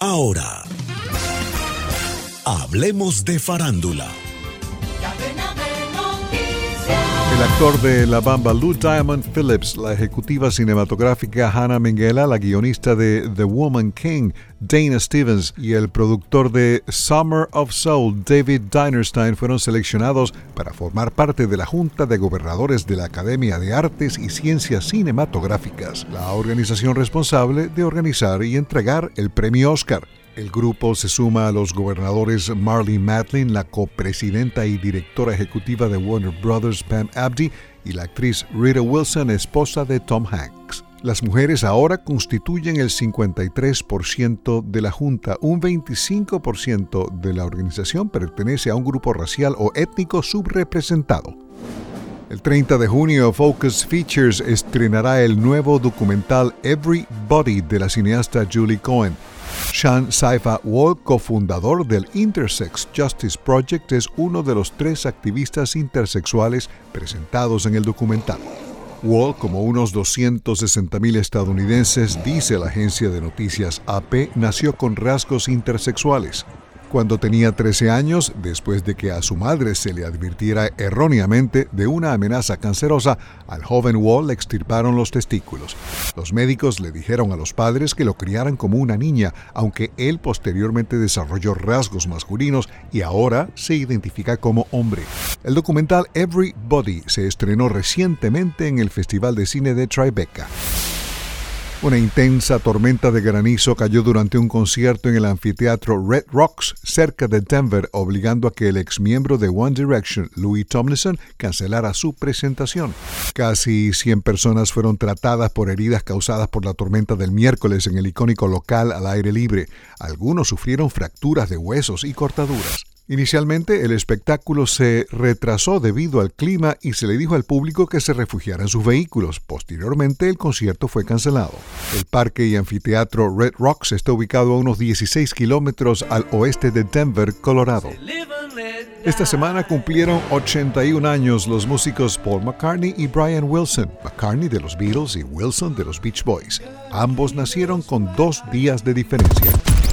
Ahora, hablemos de farándula. El actor de La Bamba, Lou Diamond Phillips, la ejecutiva cinematográfica Hannah Minghella, la guionista de The Woman King, Dana Stevens, y el productor de Summer of Soul, David Dinerstein, fueron seleccionados para formar parte de la Junta de Gobernadores de la Academia de Artes y Ciencias Cinematográficas, la organización responsable de organizar y entregar el premio Oscar. El grupo se suma a los gobernadores Marley Matlin, la copresidenta y directora ejecutiva de Warner Brothers Pam Abdi y la actriz Rita Wilson, esposa de Tom Hanks. Las mujeres ahora constituyen el 53% de la Junta, un 25% de la organización pertenece a un grupo racial o étnico subrepresentado. El 30 de junio, Focus Features estrenará el nuevo documental Everybody de la cineasta Julie Cohen. Sean Saifa Wall, cofundador del Intersex Justice Project, es uno de los tres activistas intersexuales presentados en el documental. Wall, como unos 260.000 estadounidenses, dice la agencia de noticias AP, nació con rasgos intersexuales. Cuando tenía 13 años, después de que a su madre se le advirtiera erróneamente de una amenaza cancerosa, al joven Wall le extirparon los testículos. Los médicos le dijeron a los padres que lo criaran como una niña, aunque él posteriormente desarrolló rasgos masculinos y ahora se identifica como hombre. El documental Everybody se estrenó recientemente en el Festival de Cine de Tribeca. Una intensa tormenta de granizo cayó durante un concierto en el anfiteatro Red Rocks cerca de Denver, obligando a que el exmiembro de One Direction, Louis Tomlinson, cancelara su presentación. Casi 100 personas fueron tratadas por heridas causadas por la tormenta del miércoles en el icónico local al aire libre. Algunos sufrieron fracturas de huesos y cortaduras. Inicialmente el espectáculo se retrasó debido al clima y se le dijo al público que se refugiara en sus vehículos. Posteriormente el concierto fue cancelado. El parque y anfiteatro Red Rocks está ubicado a unos 16 kilómetros al oeste de Denver, Colorado. Esta semana cumplieron 81 años los músicos Paul McCartney y Brian Wilson, McCartney de los Beatles y Wilson de los Beach Boys. Ambos nacieron con dos días de diferencia.